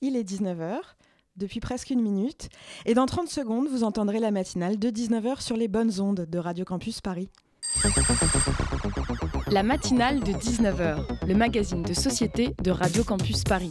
il est 19h, depuis presque une minute, et dans 30 secondes, vous entendrez la matinale de 19h sur les bonnes ondes de Radio Campus Paris. La matinale de 19h, le magazine de société de Radio Campus Paris.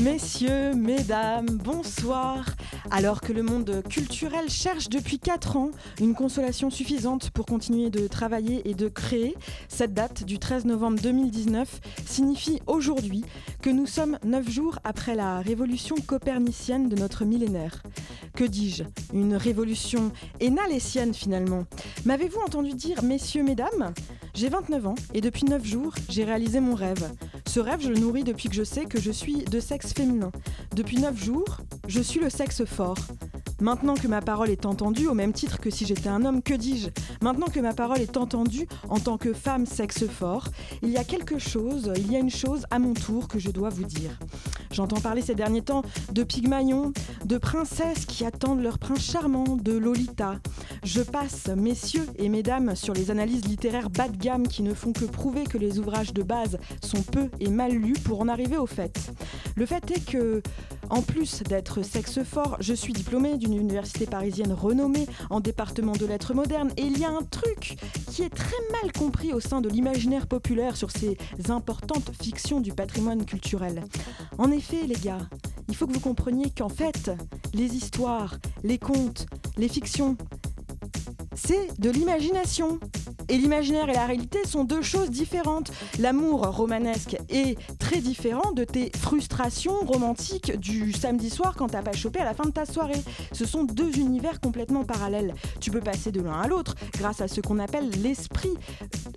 Messieurs, mesdames, bonsoir. Alors que le monde culturel cherche depuis 4 ans une consolation suffisante pour continuer de travailler et de créer, cette date du 13 novembre 2019 signifie aujourd'hui que nous sommes 9 jours après la révolution copernicienne de notre millénaire. Que dis-je? Une révolution énalésienne finalement. M'avez-vous entendu dire messieurs, mesdames? J'ai 29 ans et depuis 9 jours, j'ai réalisé mon rêve. Ce rêve, je le nourris depuis que je sais que je suis de sexe féminin. Depuis 9 jours, je suis le sexe fort. Maintenant que ma parole est entendue, au même titre que si j'étais un homme, que dis-je? Maintenant que ma parole est entendue en tant que femme sexe fort, il y a quelque chose, il y a une chose à mon tour que je dois vous dire. J'entends parler ces derniers temps de Pygmalion, de princesses qui attendent leur prince charmant, de Lolita. Je passe, messieurs et mesdames, sur les analyses littéraires bas de gamme qui ne font que prouver que les ouvrages de base sont peu et mal lus pour en arriver au fait. Le fait est que, en plus d'être sexe fort, je suis diplômée d'une université parisienne renommée en département de lettres modernes et il y a un truc qui est très mal compris au sein de l'imaginaire populaire sur ces importantes fictions du patrimoine culturel. En effet, les gars, il faut que vous compreniez qu'en fait, les histoires, les contes, les fictions, c'est de l'imagination. Et l'imaginaire et la réalité sont deux choses différentes. L'amour romanesque est très différent de tes frustrations romantiques du samedi soir quand t'as pas chopé à la fin de ta soirée. Ce sont deux univers complètement parallèles. Tu peux passer de l'un à l'autre grâce à ce qu'on appelle l'esprit.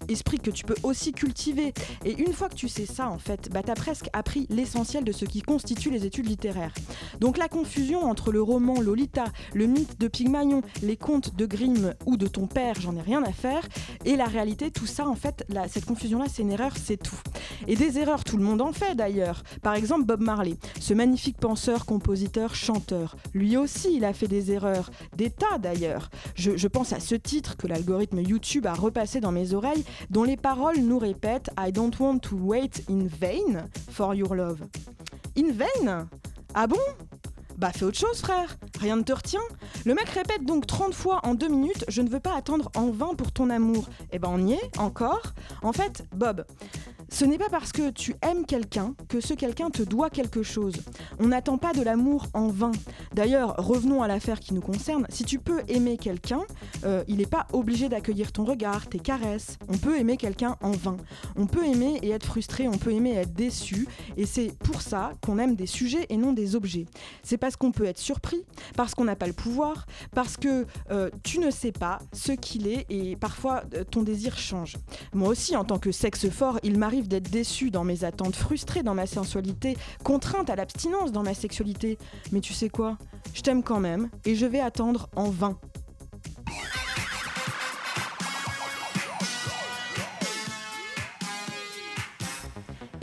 Esprit que tu peux aussi cultiver. Et une fois que tu sais ça, en fait, bah, t'as presque appris l'essentiel de ce qui constitue les études littéraires. Donc la confusion entre le roman Lolita, le mythe de Pygmalion, les contes de Grimm ou de ton père, j'en ai rien à faire, et la réalité, tout ça, en fait, cette confusion-là, c'est une erreur, c'est tout. Et des erreurs, tout le monde en fait d'ailleurs. Par exemple, Bob Marley, ce magnifique penseur, compositeur, chanteur. Lui aussi, il a fait des erreurs, des tas d'ailleurs. Je pense à ce titre que l'algorithme YouTube a repassé dans mes oreilles, dont les paroles nous répètent I don't want to wait in vain for your love. In vain? Ah bon? Bah fais autre chose frère, rien ne te retient. Le mec répète donc 30 fois en 2 minutes, je ne veux pas attendre en vain pour ton amour. Eh ben on y est, encore. En fait, Bob, ce n'est pas parce que tu aimes quelqu'un que ce quelqu'un te doit quelque chose. On n'attend pas de l'amour en vain. D'ailleurs, revenons à l'affaire qui nous concerne. Si tu peux aimer quelqu'un, euh, il n'est pas obligé d'accueillir ton regard, tes caresses. On peut aimer quelqu'un en vain. On peut aimer et être frustré, on peut aimer et être déçu. Et c'est pour ça qu'on aime des sujets et non des objets. C'est parce qu'on peut être surpris, parce qu'on n'a pas le pouvoir, parce que euh, tu ne sais pas ce qu'il est et parfois euh, ton désir change. Moi aussi, en tant que sexe fort, il m'arrive d'être déçu dans mes attentes, frustré dans ma sensualité, contrainte à l'abstinence dans ma sexualité. Mais tu sais quoi? Je t'aime quand même et je vais attendre en vain.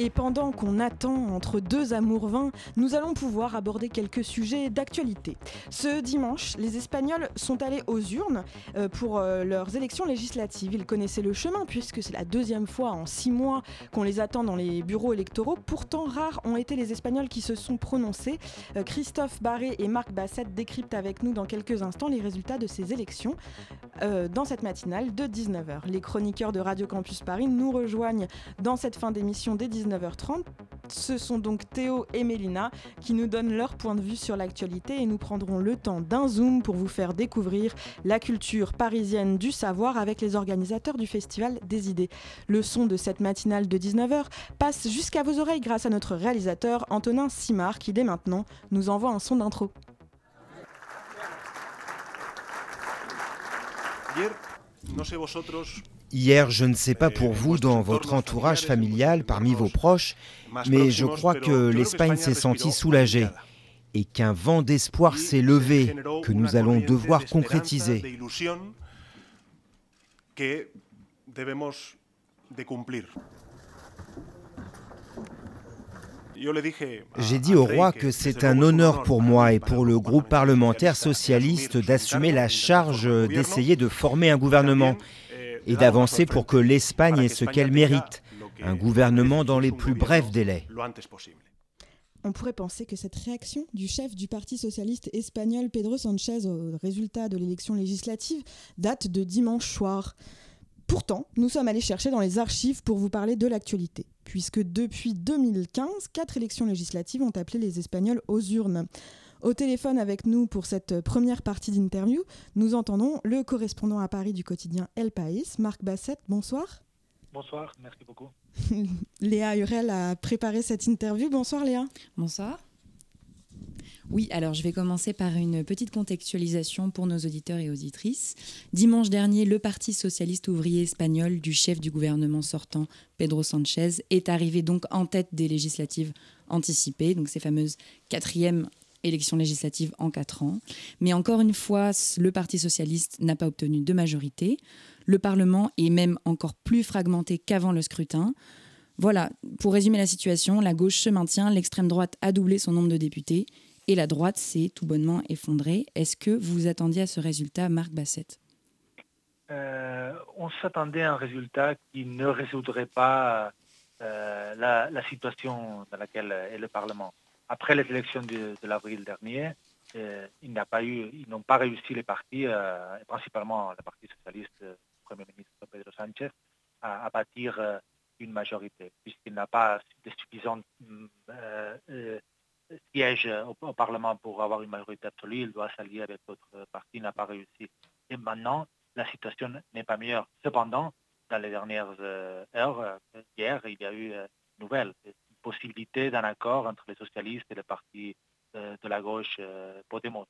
Et pendant qu'on attend entre deux amours vains, nous allons pouvoir aborder quelques sujets d'actualité. Ce dimanche, les Espagnols sont allés aux urnes euh, pour euh, leurs élections législatives. Ils connaissaient le chemin puisque c'est la deuxième fois en six mois qu'on les attend dans les bureaux électoraux. Pourtant, rares ont été les Espagnols qui se sont prononcés. Euh, Christophe Barré et Marc Bassett décryptent avec nous dans quelques instants les résultats de ces élections dans cette matinale de 19h. Les chroniqueurs de Radio Campus Paris nous rejoignent dans cette fin d'émission dès 19h. 19h30. Ce sont donc Théo et Mélina qui nous donnent leur point de vue sur l'actualité et nous prendrons le temps d'un zoom pour vous faire découvrir la culture parisienne du savoir avec les organisateurs du Festival des idées. Le son de cette matinale de 19h passe jusqu'à vos oreilles grâce à notre réalisateur Antonin Simard qui dès maintenant nous envoie un son d'intro. Hier, je ne sais pas pour vous, dans votre entourage familial, parmi vos proches, mais je crois que l'Espagne s'est sentie soulagée et qu'un vent d'espoir s'est levé, que nous allons devoir concrétiser. J'ai dit au roi que c'est un honneur pour moi et pour le groupe parlementaire socialiste d'assumer la charge d'essayer de former un gouvernement et d'avancer pour que l'Espagne ait ce qu'elle mérite, un gouvernement dans les plus brefs délais. On pourrait penser que cette réaction du chef du Parti socialiste espagnol Pedro Sanchez au résultat de l'élection législative date de dimanche soir. Pourtant, nous sommes allés chercher dans les archives pour vous parler de l'actualité, puisque depuis 2015, quatre élections législatives ont appelé les Espagnols aux urnes. Au téléphone avec nous pour cette première partie d'interview, nous entendons le correspondant à Paris du quotidien El País, Marc Bassett. Bonsoir. Bonsoir, merci beaucoup. Léa Hurel a préparé cette interview. Bonsoir Léa. Bonsoir. Oui, alors je vais commencer par une petite contextualisation pour nos auditeurs et auditrices. Dimanche dernier, le Parti socialiste ouvrier espagnol du chef du gouvernement sortant, Pedro Sanchez, est arrivé donc en tête des législatives anticipées, donc ces fameuses quatrièmes élections législatives en quatre ans. Mais encore une fois, le Parti socialiste n'a pas obtenu de majorité. Le Parlement est même encore plus fragmenté qu'avant le scrutin. Voilà, pour résumer la situation, la gauche se maintient, l'extrême droite a doublé son nombre de députés et la droite s'est tout bonnement effondrée. Est-ce que vous vous attendiez à ce résultat, Marc Bassett euh, On s'attendait à un résultat qui ne résoudrait pas euh, la, situation dans laquelle est le Parlement. Après les élections de, l'avril dernier, euh, il ils n'ont pas réussi les partis, principalement le Parti socialiste, le Premier ministre Pedro Sánchez, à, bâtir une majorité, puisqu'il n'a pas de suffisante siège au, Parlement pour avoir une majorité absolue, il doit s'allier avec d'autres partis, n'a pas réussi. Et maintenant, la situation n'est pas meilleure. Cependant, dans les dernières euh, heures, euh, hier, il y a eu euh, une nouvelle, possibilité d'un accord entre les socialistes et le parti de la gauche Podemos.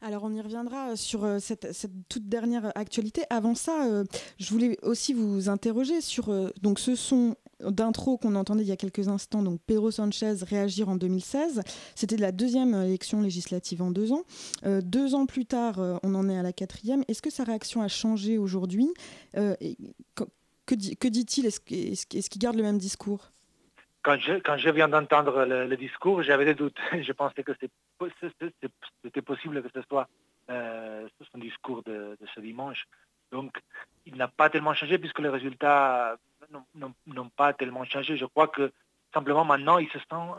Alors on y reviendra sur cette, toute dernière actualité. Avant ça, je voulais aussi vous interroger sur donc ce sont d'intro qu'on entendait il y a quelques instants, donc Pedro Sanchez réagir en 2016. C'était la deuxième élection législative en deux ans. Euh, deux ans plus tard, euh, on en est à la quatrième. Est-ce que sa réaction a changé aujourd'hui? Euh, Que, dit-il? Est-ce qu'il garde le même discours? Quand je, viens d'entendre le, discours, j'avais des doutes. Je pensais que c'était possible que ce soit son discours de, ce dimanche. Donc, il n'a pas tellement changé puisque les résultats n'ont pas tellement changé. Je crois que simplement maintenant, ils se sentent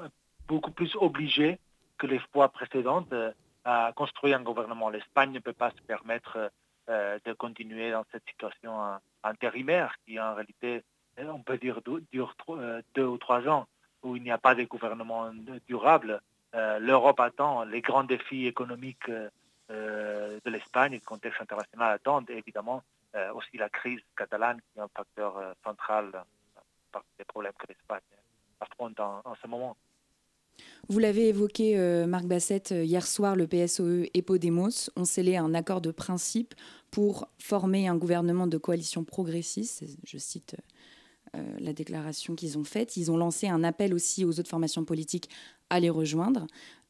beaucoup plus obligés que les fois précédentes euh, à construire un gouvernement. L'Espagne ne peut pas se permettre euh, de continuer dans cette situation intérimaire qui en réalité, on peut dire, dure euh, deux ou trois ans, où il n'y a pas de gouvernement durable. L'Europe attend les grands défis économiques de l'Espagne, le contexte international attend évidemment euh, aussi la crise catalane qui est un facteur euh, central parmi les problèmes que l'Espagne affronte en, ce moment. Vous l'avez évoqué, euh, Marc Bassett, hier soir, le PSOE et Podemos ont scellé un accord de principe pour former un gouvernement de coalition progressiste. Je cite la déclaration qu'ils ont faite. Ils ont lancé un appel aussi aux autres formations politiques à les rejoindre.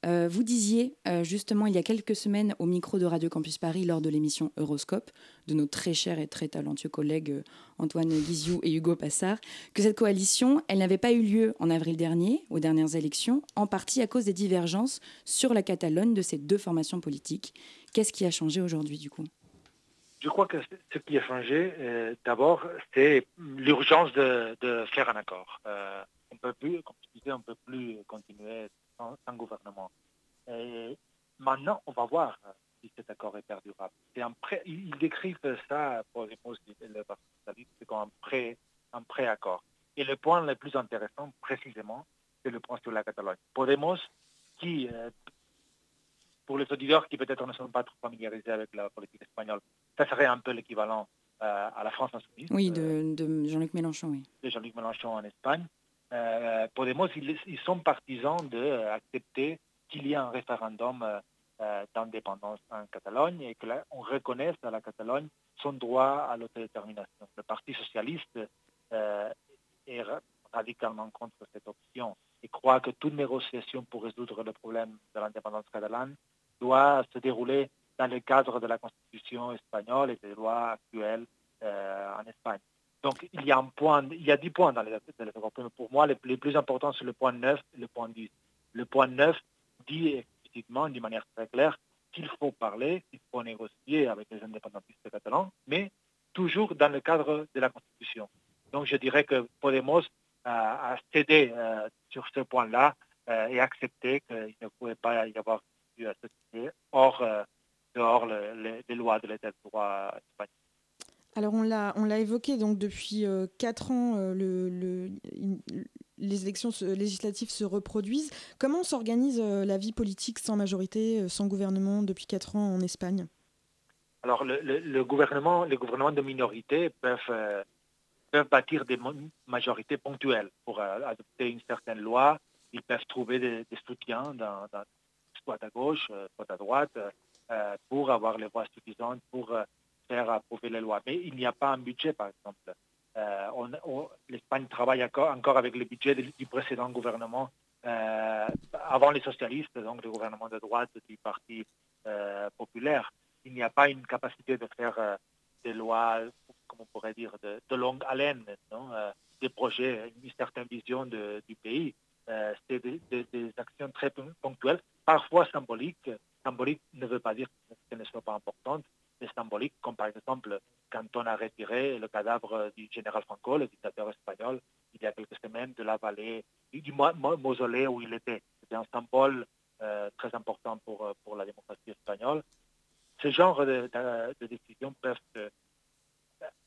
Euh, vous disiez euh, justement il y a quelques semaines au micro de Radio Campus Paris lors de l'émission Euroscope de nos très chers et très talentueux collègues euh, Antoine Guizou et Hugo Passard que cette coalition, elle n'avait pas eu lieu en avril dernier aux dernières élections, en partie à cause des divergences sur la Catalogne de ces deux formations politiques. Qu'est-ce qui a changé aujourd'hui du coup? Je crois que ce qui a changé, d'abord, c'est l'urgence de, faire un accord. on peut plus, comme je disais, on ne peut plus continuer un gouvernement. Et maintenant, on va voir si cet accord est perdurable. un pré, ils décrivent ça, pour les le c'est comme un pré, un pré-accord. Et le point le plus intéressant, précisément, c'est le point sur la Catalogne. Podemos, qui, euh, pour les auditeurs qui peut-être ne sont pas trop familiarisés avec la politique espagnole, ça serait un peu l'équivalent euh, à la France insoumise. Oui, de, de Jean-Luc Mélenchon, oui. De Jean-Luc Mélenchon en Espagne. Euh, Podemos, ils, ils, sont partisans d'accepter qu'il y ait un référendum euh, euh, d'indépendance en Catalogne et qu'on reconnaisse à la Catalogne son droit à l'autodétermination. Le Parti socialiste est radicalement contre cette option et croit que toute négociation pour résoudre le problème de l'indépendance catalane doit se dérouler dans le cadre de la Constitution espagnole et des lois actuelles en Espagne. Donc il y a un point, il y a 10 points dans les accords européens. Pour moi, les, plus importants, c'est le point 9 et le point 10. Le point 9 dit explicitement, d'une manière très claire, qu'il faut parler, qu'il faut négocier avec les indépendantistes catalans, mais toujours dans le cadre de la Constitution. Donc je dirais que Podemos a, cédé euh, sur ce point-là euh, et accepté qu'il ne pouvait pas y avoir à hors, euh, dehors les lois de l'État de droit espagnol. Alors on l'a, on l'a évoqué, donc depuis quatre ans, le, les élections législatives se reproduisent. Comment s'organise la vie politique sans majorité, sans gouvernement depuis quatre ans en Espagne? Alors le, gouvernement, les gouvernements de minorité peuvent peuvent bâtir des majorités ponctuelles pour euh, adopter une certaine loi. Ils peuvent trouver des, soutiens dans, soit à gauche, euh, soit à droite, euh, pour avoir les voix suffisantes pour faire approuver les lois. Mais il n'y a pas un budget, par exemple. L'Espagne travaille encore, avec le budget du précédent gouvernement, avant les socialistes, donc le gouvernement de droite du Parti populaire. Il n'y a pas une capacité de faire des lois on pourrait dire, de, longue haleine, euh, des projets, une certaine vision du pays. Euh, c'est des, actions très ponctuelles, parfois symboliques. Symbolique ne veut pas dire qu'elles ne soient pas importantes, mais symboliques, comme par exemple quand on a retiré le cadavre du général Franco, le dictateur espagnol, il y a quelques semaines de la vallée, du mausolée où il était. C'était un symbole euh, très important pour, pour la démocratie espagnole. Ce genre de, de décisions peuvent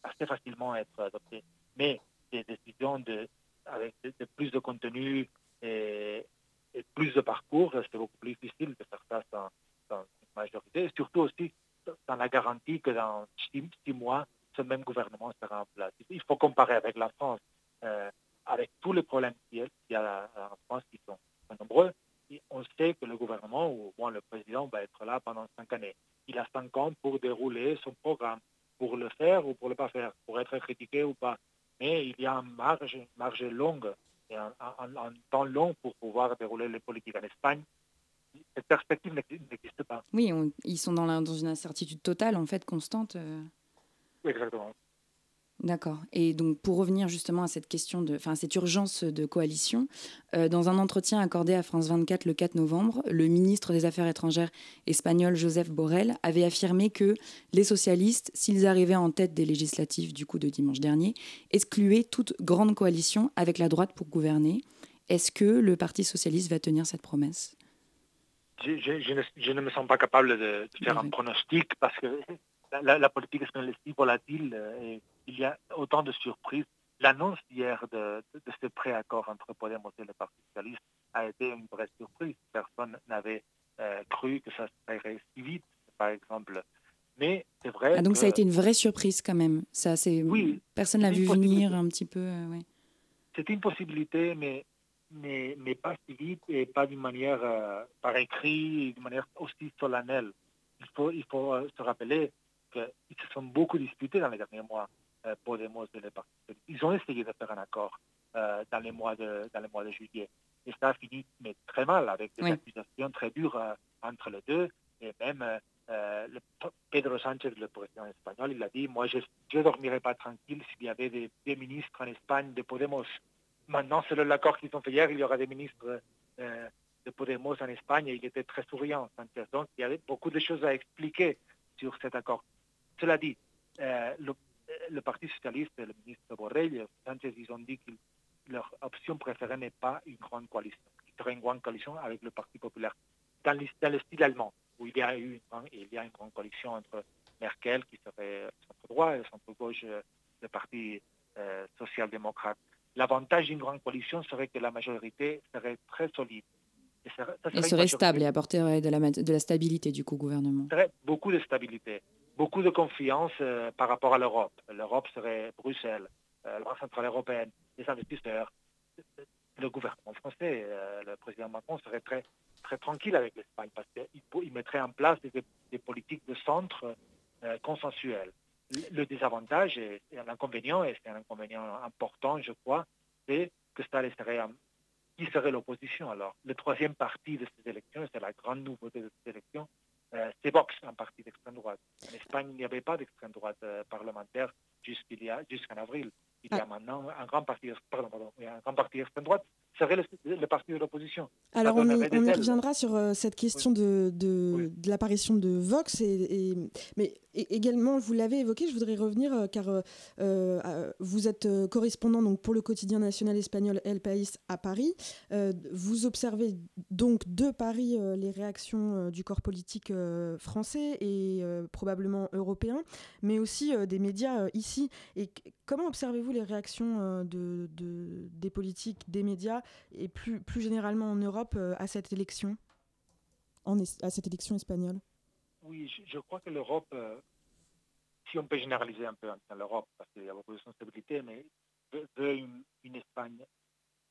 assez facilement être adoptées. Mais des décisions de, avec plus de contenu plus de parcours, c'est beaucoup plus difficile de faire ça sans, une majorité. Et surtout aussi dans la garantie que dans six, mois, ce même gouvernement sera en place. Il faut comparer avec la France, euh, avec tous les problèmes qu'il y a en France qui sont nombreux. on sait que le gouvernement, ou bon, le président, va être là pendant cinq années. Il a cinq ans pour dérouler son programme pour le faire ou pour ne pas faire, pour être critiqué ou pas. Mais il y a une marge, marge longue et un, temps long pouvoir dérouler les politiques en Espagne. Cette perspective n'existe pas. Oui, ils sont dans, dans, une incertitude totale, en fait, constante. Euh. Exactement. D'accord. Et donc, pour revenir justement à cette question de, enfin, cette urgence de coalition, euh, dans un entretien accordé à France 24 le 4 novembre, le ministre des Affaires étrangères espagnol Joseph Borrell avait affirmé que les socialistes, s'ils arrivaient en tête des législatives du coup de dimanche dernier, excluaient toute grande coalition avec la droite pour gouverner. Est-ce que le Parti socialiste va tenir cette promesse? Je, ne, me sens pas capable de, faire un pronostic parce que la, politique espagnole est si volatile et il y a autant de surprises. L'annonce hier de, ce préaccord entre Podemos et le Parti socialiste a été une vraie surprise. Personne n'avait euh, cru que ça serait si vite, par exemple. Mais c'est vrai. Ah, donc ça a été une vraie surprise quand même. Ça, c'est oui, personne l'a vu venir un petit peu. Euh, ouais. C'était une possibilité, mais, mais, mais pas si vite et pas d'une manière par écrit, d'une manière aussi solennelle. Il faut, il faut se rappeler ils se sont beaucoup disputés dans les derniers mois, euh, Podemos et les partis. Ils ont essayé de faire un accord euh, dans, les mois de, dans les mois de juillet. Et ça a fini mais très mal, avec des accusations très dures euh, entre les deux. Et même euh, le, Pedro Sánchez, le président espagnol, il a dit, moi je ne dormirais pas tranquille s'il y avait des, des, ministres en Espagne de Podemos. Maintenant, selon l'accord qu'ils ont fait hier, il y aura des ministres de Podemos en Espagne et il était très souriant, Sánchez. Donc, il y avait beaucoup de choses à expliquer sur cet accord. Cela dit, euh, le, Parti socialiste, le ministre Borrell, ils ont dit que leur option préférée n'est pas une grande coalition. Il serait une grande coalition avec le Parti populaire. Dans, le style allemand, où il y a eu une, il y a une grande coalition entre Merkel, qui serait centre-droit, et centre-gauche, euh, le Parti euh, social-démocrate. L'avantage d'une grande coalition serait que la majorité serait très solide. Et serait, serait stable et apporterait de la, de la stabilité du coup au gouvernement. Beaucoup de stabilité beaucoup de confiance euh, par rapport à l'Europe. L'Europe serait Bruxelles, euh, la Banque centrale européenne, les investisseurs. Le gouvernement français, euh, le président Macron serait très, très tranquille avec l'Espagne parce qu'il il mettrait en place des, politiques de centre consensuelles. Le désavantage et, l'inconvénient, et c'est un inconvénient important, je crois, c'est que ça laisserait qui serait l'opposition alors Le troisième parti de ces élections, c'est la grande nouveauté de ces élections, c'est Vox, un parti d'extrême droite. En Espagne, il n'y avait pas d'extrême droite parlementaire jusqu'en avril. Il y a maintenant un grand parti, pardon, pardon, un grand parti d'extrême droite serait le, parti de l'opposition. Alors on y, reviendra sur euh, cette question de, de, l'apparition de Vox, et, mais également, vous l'avez évoqué, je voudrais revenir euh, car euh, vous êtes correspondant donc, pour le quotidien national espagnol El País à Paris. vous observez donc de Paris les réactions du corps politique français et probablement européen, mais aussi des médias ici. Et comment observez-vous les réactions de, des politiques, des médias et plus, plus généralement en Europe euh, à cette élection, en, à cette élection espagnole? Oui, je, crois que l'Europe, euh, si on peut généraliser un peu dans l'Europe, parce qu'il y a beaucoup de sensibilité, mais veut, une, Espagne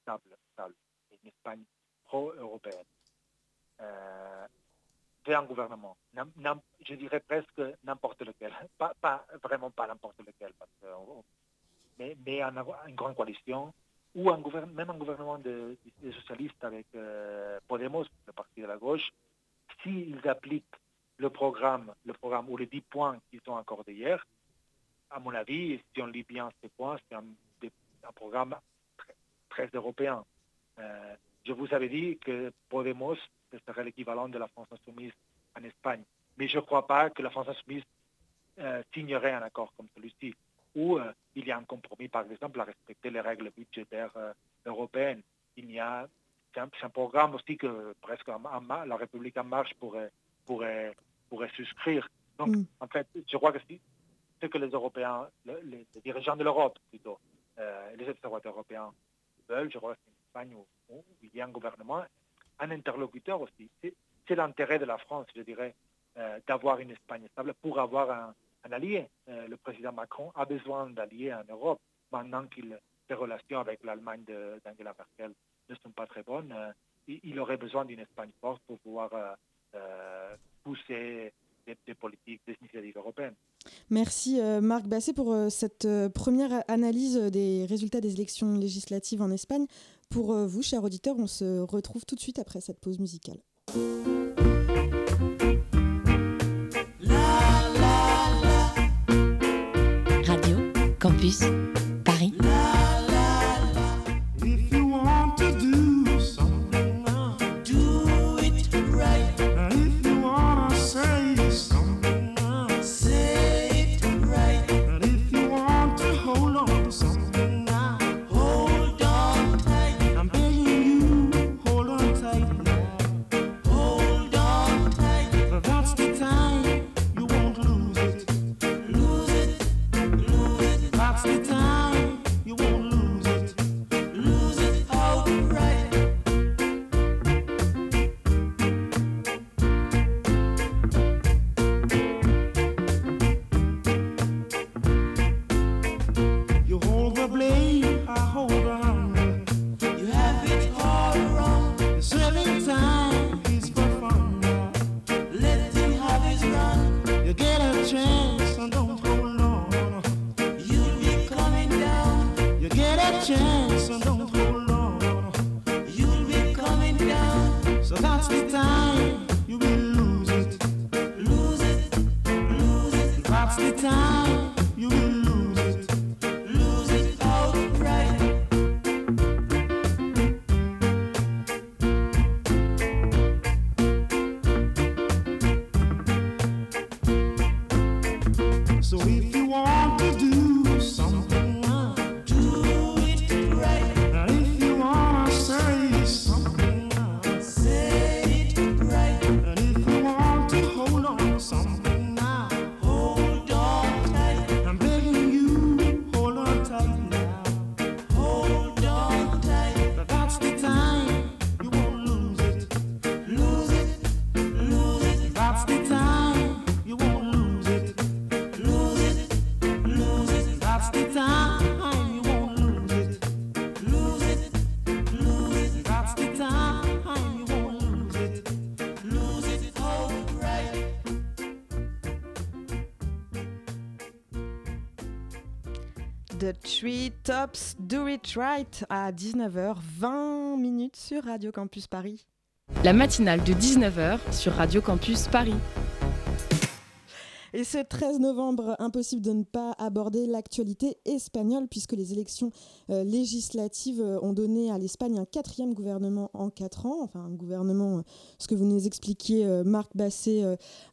stable, stable, une Espagne pro-européenne. Euh, un gouvernement, je dirais presque n'importe lequel, pas, vraiment pas n'importe lequel, mais une grande coalition ou un même un gouvernement de, socialistes avec euh, Podemos, le parti de la gauche, s'ils appliquent le programme, le programme ou les 10 points qu'ils ont accordés hier, à mon avis, si on lit bien ces points, c'est un, programme très, européen. Euh, je vous avais dit que Podemos ce serait l'équivalent de la France insoumise en Espagne. Mais je ne crois pas que la France insoumise euh, signerait un accord comme celui-ci où euh, il y a un compromis, par exemple, à respecter les règles budgétaires euh, européennes. Il y a, c'est un, programme aussi que presque la République en marche pourrait, pourrait, pourrait souscrire. Donc, mm. en fait, je crois que ce que les Européens, les, dirigeants de l'Europe plutôt, euh, les observateurs européens veulent, je crois que c'est une Espagne où, il y a un gouvernement, un interlocuteur aussi. C'est l'intérêt de la France, je dirais, d'avoir une Espagne stable pour avoir un, un allié. Euh, le président Macron a besoin d'alliés en Europe. Maintenant qu'il ses relations avec l'Allemagne d'Angela Merkel ne sont pas très bonnes, euh, il, aurait besoin d'une Espagne forte pour pouvoir euh, pousser des, politiques, des initiatives européennes. Merci Marc Basset pour cette première analyse des résultats des élections législatives en Espagne. Pour vous, chers auditeurs, on se retrouve tout de suite après cette pause musicale. Campus Paris. Do It Right à 19h, 20 minutes sur Radio Campus Paris. La matinale de 19h sur Radio Campus Paris. Et ce 13 novembre, impossible de ne pas aborder l'actualité espagnole puisque les élections euh, législatives euh, ont donné à l'Espagne un quatrième gouvernement en quatre ans. Enfin, un gouvernement, euh, ce que vous nous expliquiez, Marc Basset,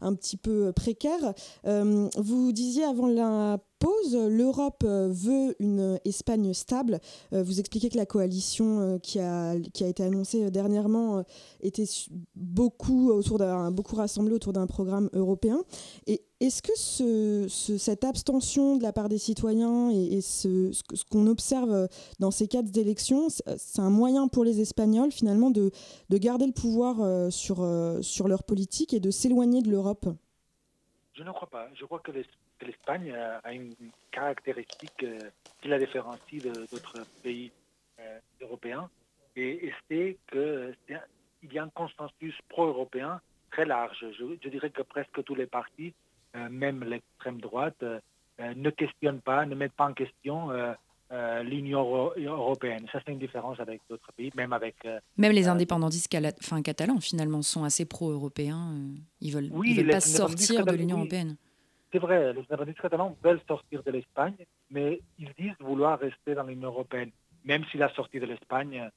un petit peu précaire. vous disiez avant la pause, l'Europe veut une Espagne stable. Vous expliquez que la coalition qui a, été annoncée dernièrement était beaucoup, autour beaucoup rassemblée autour d'un programme européen. Et est-ce que ce, cette abstention de la part des citoyens et, ce, qu'on observe dans ces quatre élections, c'est un moyen pour les Espagnols finalement de, de garder le pouvoir euh, sur, euh, sur leur politique et de s'éloigner de l'Europe? Je ne crois pas. Je crois que l'Espagne a une caractéristique euh, qui la différencie d'autres pays européens et, c'est qu'il y a un consensus pro-européen très large. je, dirais que presque tous les partis euh, même l'extrême droite, euh, euh, ne questionne pas, ne met pas en question l'Union européenne. Ça, c'est une différence avec d'autres pays, même avec... même les indépendantistes catalans, finalement, sont assez pro-européens. Ils veulent, veulent pas sortir de l'Union européenne. C'est vrai, les indépendantistes catalans veulent sortir de l'Espagne, mais ils disent vouloir rester dans l'Union européenne, même si la sortie de l'Espagne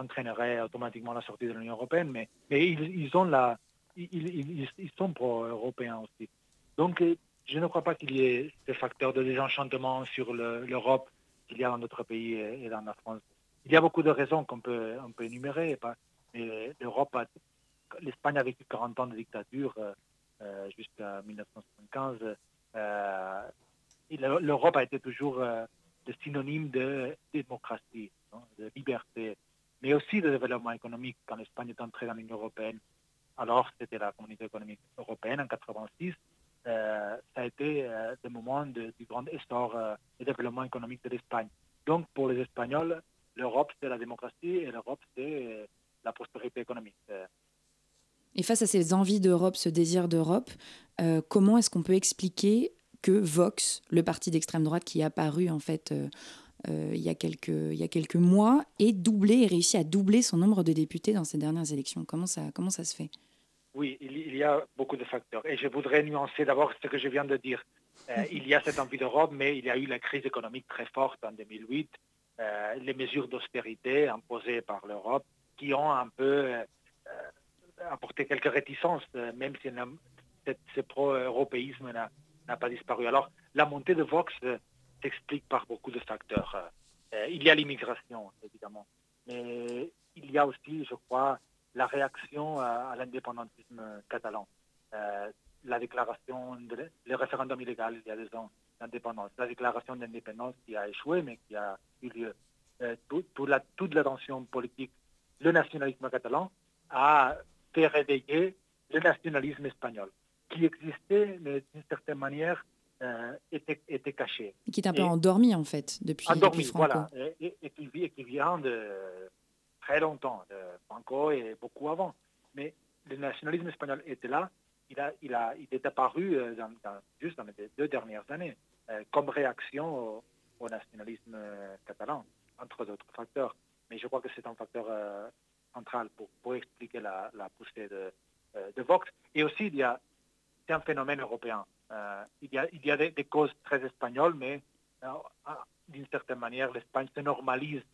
entraînerait automatiquement la sortie de l'Union européenne. Mais, mais ils, ont la, ils, ils sont pro-européens aussi. Donc, euh, je ne crois pas qu'il y ait ce facteur de désenchantement sur l'Europe qu'il y a dans d'autres pays et dans la France. Il y a beaucoup de raisons qu'on peut, on peut énumérer. Mais l'Europe, l'Espagne a vécu 40 ans de dictature euh, euh, jusqu'à 1975. L'Europe a été toujours le synonyme de démocratie, de liberté, mais aussi de développement économique. Quand l'Espagne est entrée dans l'Union européenne, alors c'était la communauté économique européenne en 86. Euh, ça a été euh, des moments de, du grand essor euh, et développement économique de l'Espagne. Donc pour les Espagnols, l'Europe c'est la démocratie et l'Europe c'est la prospérité économique. Et face à ces envies d'Europe, ce désir d'Europe, comment est-ce qu'on peut expliquer que Vox, le parti d'extrême droite qui est apparu en fait il, y a quelques, il y a quelques mois, ait doublé et réussi à doubler son nombre de députés dans ces dernières élections? Comment ça, comment ça se fait? Oui, il, y a beaucoup de facteurs. Et je voudrais nuancer d'abord ce que je viens de dire. Euh, il y a cette envie d'Europe, mais il y a eu la crise économique très forte en 2008, euh, les mesures d'austérité imposées par l'Europe qui ont un peu euh, apporté quelques réticences, même si ce pro-européisme n'a pas disparu. Alors, la montée de Vox s'explique par beaucoup de facteurs. il y a l'immigration, évidemment, mais il y a aussi, je crois, la réaction à, l'indépendantisme catalan. Euh, la déclaration, de, le référendum illégal il y a deux ans d'indépendance, la déclaration d'indépendance qui a échoué mais qui a eu lieu. Euh, toute, la, toute tension politique, le nationalisme catalan a fait réveiller le nationalisme espagnol, qui existait mais d'une certaine manière euh, était, était, caché. Qui est un peu endormi en fait depuis, endormi, depuis Franco. Voilà, et, et, qui, et, qui, vient de, très longtemps, de Franco et beaucoup avant. Mais le nationalisme espagnol était là, il, a, il, a, il est apparu euh, juste dans les deux dernières années euh, comme réaction au, nationalisme euh, catalan, entre d'autres facteurs. Mais je crois que c'est un facteur central pour, pour, expliquer la, poussée de, de, Vox. Et aussi, il y a, c'est un phénomène européen. il y a, il y a des causes très espagnoles, mais d'une certaine manière, l'Espagne se normalise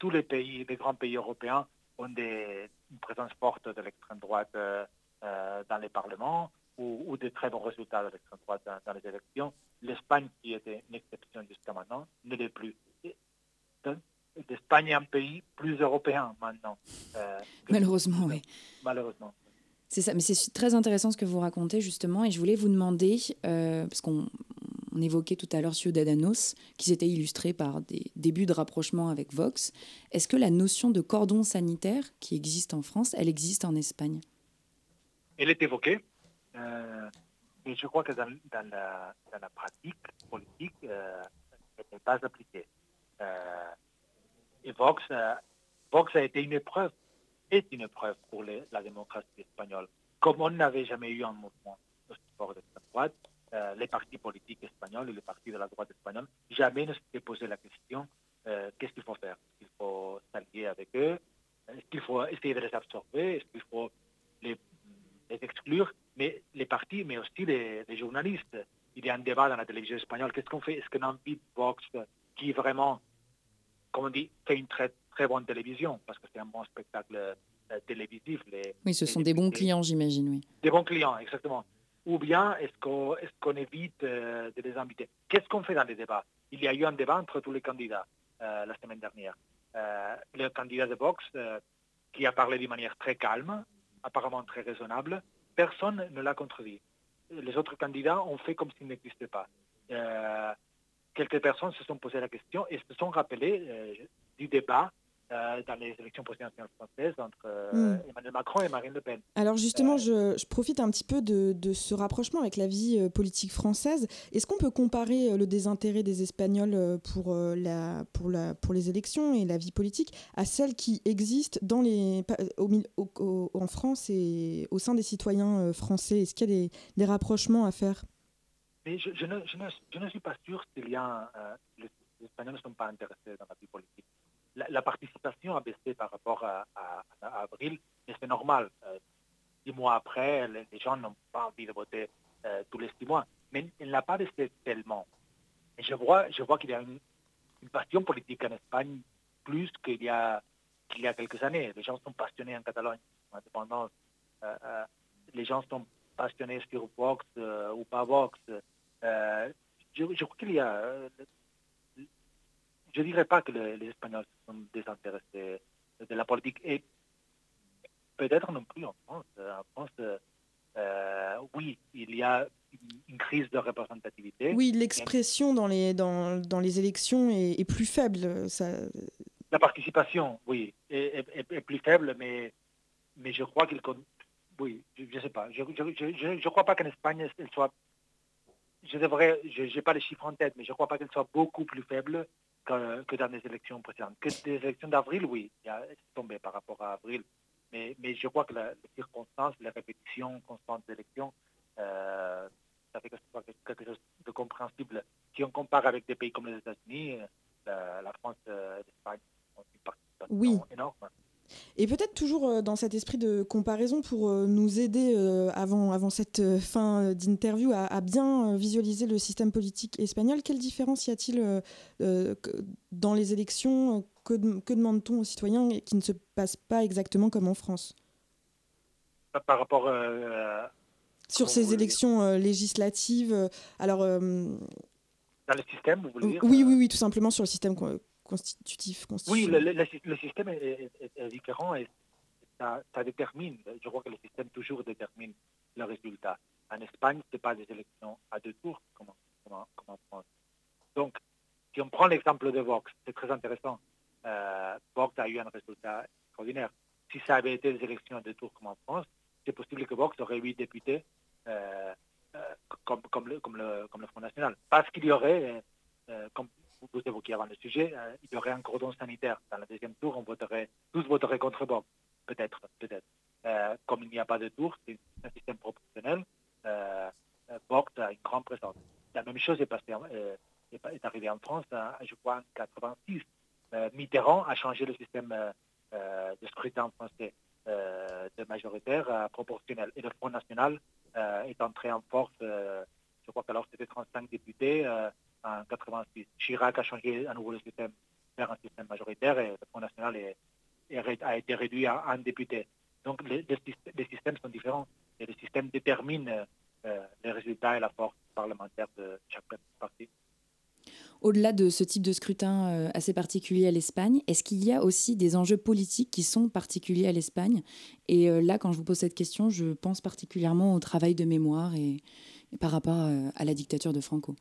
tous les pays, les grands pays européens ont des, une présence forte de l'extrême droite euh, euh, dans les parlements ou, ou, de très bons résultats de l'extrême droite dans, les élections. L'Espagne, qui était une exception jusqu'à maintenant, ne l'est plus. L'Espagne est un pays plus européen maintenant. Euh, Malheureusement, oui. Malheureusement. C'est ça, mais c'est très intéressant ce que vous racontez justement, et je voulais vous demander, parce qu'on on évoquait tout à l'heure Ciudadanos, qui s'était illustré par des débuts de rapprochement avec Vox. Est-ce que la notion de cordon sanitaire qui existe en France, elle existe en Espagne? Elle est évoquée. Euh, et je crois que dans, la, pratique politique, euh, elle n'est pas appliquée. Euh, et Vox, Vox a été une épreuve, est une épreuve pour la démocratie espagnole. Comme on n'avait jamais eu un mouvement de droite, euh, les partis politiques espagnols et les partis de la droite espagnole, jamais ne s'étaient posé la question euh, qu'est-ce qu'il faut faire? Est-ce qu'il faut s'allier avec eux? Est-ce qu'il faut essayer de les absorber? Est-ce qu'il faut les, exclure? Mais les partis, mais aussi les, journalistes. Il y a un débat dans la télévision espagnole. Qu'est-ce qu'on fait? Est-ce qu'on invite Vox, qui vraiment, comme on dit, fait une très, très bonne télévision, parce que c'est un bon spectacle euh, télévisif. oui, ce sont des bons clients, j'imagine, oui. Des bons clients, exactement. Ou bien est-ce qu'on évite euh, de les inviter? Qu'est-ce qu'on fait dans les débats? Il y a eu un débat entre tous les candidats la semaine dernière. le candidat de Vox, qui a parlé d'une manière très calme, apparemment très raisonnable, personne ne l'a contredit. Les autres candidats ont fait comme s'il n'existait pas. Euh, quelques personnes se sont posées la question et se sont rappelées euh, du débat euh, dans les élections présidentielles françaises entre euh, hmm. Emmanuel Macron et Marine Le Pen. Alors justement, je, je, profite un petit peu de, de, ce rapprochement avec la vie politique française. Est-ce qu'on peut comparer le désintérêt des Espagnols pour, la, pour, la, pour les élections et la vie politique à celle qui existe dans les, au, en France et au sein des citoyens français? Est-ce qu'il y a des, des, rapprochements à faire? Mais je, je, ne, je, ne, je, ne, suis pas sûr que les Espagnols ne sont pas intéressés dans la vie politique la, participation a baissé par rapport à, avril, mais c'est normal. Euh, six mois après, les, gens n'ont pas envie de voter euh, tous les six mois. Mais elle n'a pas baissé tellement. Je vois, je vois qu'il y a une, passion politique en Espagne plus qu'il y, a, quelques années. Les gens sont passionnés en Catalogne, en indépendance. Euh, les gens sont passionnés sur Vox ou pas Vox. je, crois qu'il y a je ne dirais pas que les Espagnols sont désintéressés de la politique. Et peut-être non plus en France. En France, euh, oui, il y a une crise de représentativité. Oui, l'expression dans les, dans, dans, les élections est, plus faible. Ça... La participation, oui, est, est, plus faible, mais, mais je crois qu'il... Oui, je ne sais pas. Je ne crois pas qu'en Espagne, elle soit... Je devrais... Je n'ai pas les chiffres en tête, mais je ne crois pas qu'elle soit beaucoup plus faible que, dans les élections précédentes. Que des élections d'avril, oui, c'est tombé par rapport à avril. Mais, mais je crois que la, les circonstances, les répétitions constantes d'élections, euh, ça fait quelque chose de compréhensible. Si on compare avec des pays comme les États-Unis, euh, la, France et euh, l'Espagne ont une participation oui. énorme. Et peut-être toujours euh, dans cet esprit de comparaison pour euh, nous aider euh, avant, avant cette fin d'interview à, bien visualiser le système politique espagnol, quelle différence y a-t-il dans les élections Que, que demande-t-on aux citoyens qui ne se passe pas exactement comme en France? Par rapport sur ces élections législatives. Alors, dans le système, vous voulez dire Oui, oui, oui, tout simplement sur le système constitutif. Oui, le, système est, différent et ça, détermine, je crois que le système toujours détermine le résultat. En Espagne, ce n'est pas des élections à deux tours comme, en France. Donc, si on prend l'exemple de Vox, c'est très intéressant. Euh, Vox a eu un résultat extraordinaire. Si ça avait été des élections à deux tours comme en France, c'est possible que Vox aurait huit députés euh, euh, comme, le Front National. Parce qu'il y aurait, comme vous évoquiez avant le sujet, euh, il y aurait un cordon sanitaire. Dans le deuxième tour, on voterait, tous voteraient contre Bob. Peut-être, peut-être. Euh, comme il n'y a pas de tour, c'est un système proportionnel, euh, a une grande présence. La même chose est, passée, euh, arrivée en France, je crois, en 86. Mitterrand a changé le système de scrutin français de majoritaire à proportionnel. Et le Front National est entré en force, je crois qu'alors c'était 35 députés, en 86. Chirac a changé à nouveau le système vers un système majoritaire et le Front National a été réduit à un député. Donc les, systèmes sont différents et le système détermine euh, les résultats et la force parlementaire de chaque parti. Au-delà de ce type de scrutin euh, assez particulier à l'Espagne, est-ce qu'il y a aussi des enjeux politiques qui sont particuliers à l'Espagne? Et euh, là, quand je vous pose cette question, je pense particulièrement au travail de mémoire et, par rapport à la dictature de Franco.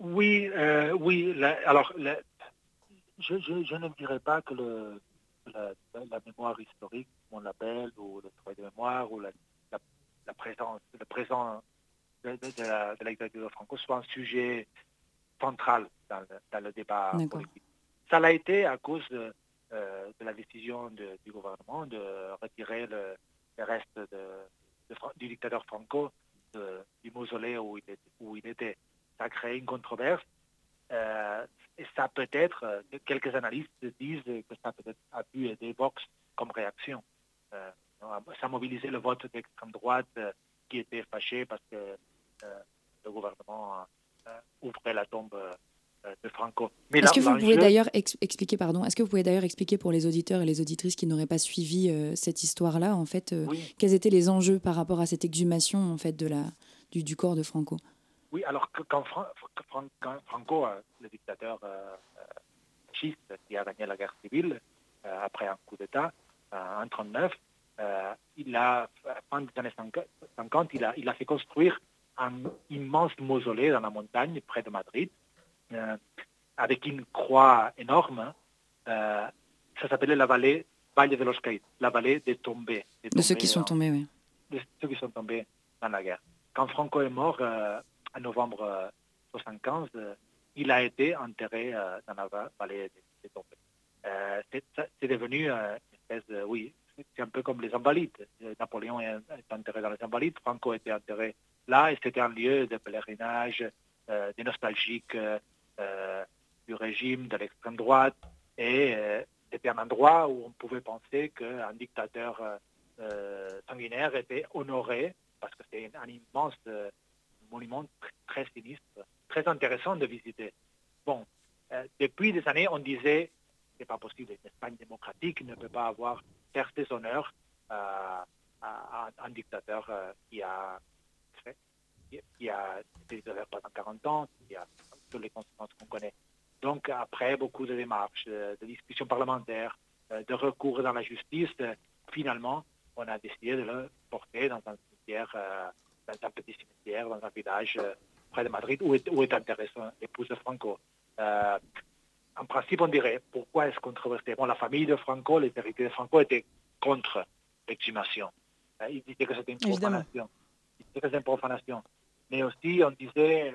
Oui, euh, oui. alors, je, ne dirais pas que le, la, mémoire historique, on l'appelle, ou le travail de mémoire, ou la, présence, le présent de, la, dictature de Franco soit un sujet central dans le, débat politique. Ça l'a été à cause de, euh, la décision du gouvernement de retirer le, reste du dictateur Franco du mausolée où où il était ça a créé une controverse. Euh, et ça peut être, euh, quelques analystes disent que ça peut être a pu aider Vox comme réaction. Euh, ça a mobilisé le vote d'extrême droite qui était fâché parce que le gouvernement ouvrait la tombe de Franco. Est-ce que vous pouvez d'ailleurs expliquer, pardon, est-ce que vous pouvez d'ailleurs expliquer pour les auditeurs et les auditrices qui n'auraient pas suivi cette histoire-là, en fait, quels étaient les enjeux par rapport à cette exhumation en fait de la du, du corps de Franco? Oui, alors quand, Franco, le dictateur fasciste qui a gagné la guerre civile après un coup d'État en 1939, il a, fin des années 50, il a, il a fait construire un immense mausolée dans la montagne près de Madrid, euh, avec une croix énorme. Euh, ça s'appelait la vallée Valle de los Caídos, la vallée des tombés. de ceux qui sont tombés, oui. De ceux qui sont tombés dans la guerre. Quand Franco est mort euh, en novembre 1975, il a été enterré dans la vallée des, tombés. c'est devenu une espèce oui, c'est un peu comme les Invalides. Napoléon est enterré dans les Invalides, Franco était enterré là, et c'était un lieu de pèlerinage, euh, de nostalgique euh, du régime de l'extrême droite, et euh, c'était un endroit où on pouvait penser qu'un dictateur sanguinaire était honoré, parce que c'est un immense monument très sinistre, très intéressant de visiter. Bon, depuis des années, on disait c'est pas possible, une Espagne démocratique ne peut pas avoir faire ses honneurs à, un dictateur qui a qui a été pendant 40 ans, qui a toutes les conséquences qu'on connaît. Donc, après beaucoup de démarches, de, discussions parlementaires, euh, de recours dans la justice, euh, finalement, on a décidé de le porter dans un cimetière, euh, dans un petit cimetière, dans un village près de Madrid, où est, où est l'épouse de Franco. en principe, on dirait, pourquoi est-ce controversé Bon, la famille de Franco, les héritiers de Franco étaient contre l'exhumation. ils disaient que c'était une profanation. Ils disaient que c'était une profanation mais aussi on disait,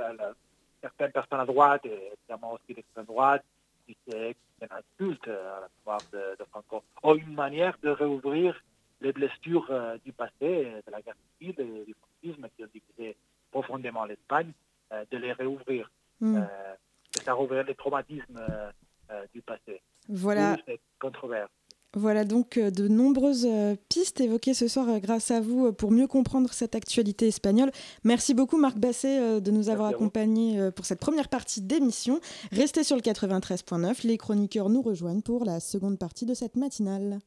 certaines personnes à droite, et évidemment aussi l'extrême droite, disaient que c'est une insulte à la mémoire de, Franco, ou une manière de réouvrir les blessures euh, du passé, de la guerre civile et du qui ont divisé profondément l'Espagne, euh, de les réouvrir. Mm. Euh, ça rouvrir les traumatismes du passé. Voilà. Controverse. Voilà donc euh, de nombreuses euh, pistes évoquées ce soir euh, grâce à vous pour mieux comprendre cette actualité espagnole. Merci beaucoup Marc Basset de nous avoir accompagnés pour cette première partie d'émission. Restez sur le 93.9, les chroniqueurs nous rejoignent pour la seconde partie de cette matinale.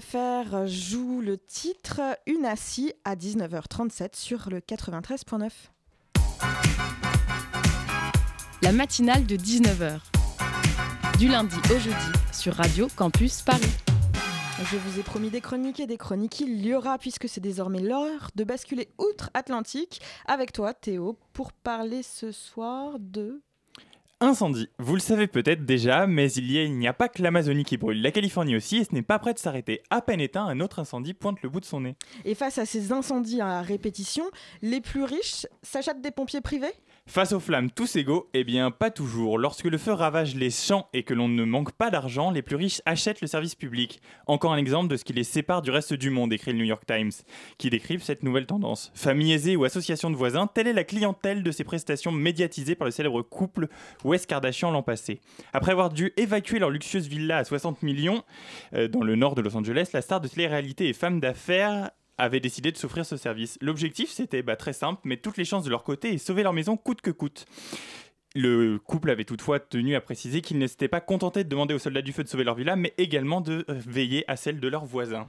Joue le titre Unassi à 19h37 sur le 93.9. La matinale de 19h. Du lundi au jeudi sur Radio Campus Paris. Je vous ai promis des chroniques et des chroniques, il y aura puisque c'est désormais l'heure de basculer outre-Atlantique avec toi Théo pour parler ce soir de Incendie. Vous le savez peut-être déjà, mais il n'y a, pas que l'Amazonie qui brûle, la Californie aussi, et ce n'est pas prêt de s'arrêter. À peine éteint, un autre incendie pointe le bout de son nez. Et face à ces incendies à répétition, les plus riches s'achètent des pompiers privés? Face aux flammes tous égaux, eh bien pas toujours. Lorsque le feu ravage les champs et que l'on ne manque pas d'argent, les plus riches achètent le service public. Encore un exemple de ce qui les sépare du reste du monde, écrit le New York Times, qui décrivent cette nouvelle tendance. Famille aisée ou association de voisins, telle est la clientèle de ces prestations médiatisées par le célèbre couple West Kardashian l'an passé. Après avoir dû évacuer leur luxueuse villa à 60 millions euh, dans le nord de Los Angeles, la star de télé-réalité et femme d'affaires avaient décidé de s'offrir ce service. L'objectif, c'était bah, très simple, mettre toutes les chances de leur côté et sauver leur maison coûte que coûte. Le couple avait toutefois tenu à préciser qu'ils ne s'étaient pas contentés de demander aux soldats du feu de sauver leur villa, mais également de euh, veiller à celle de leurs voisins.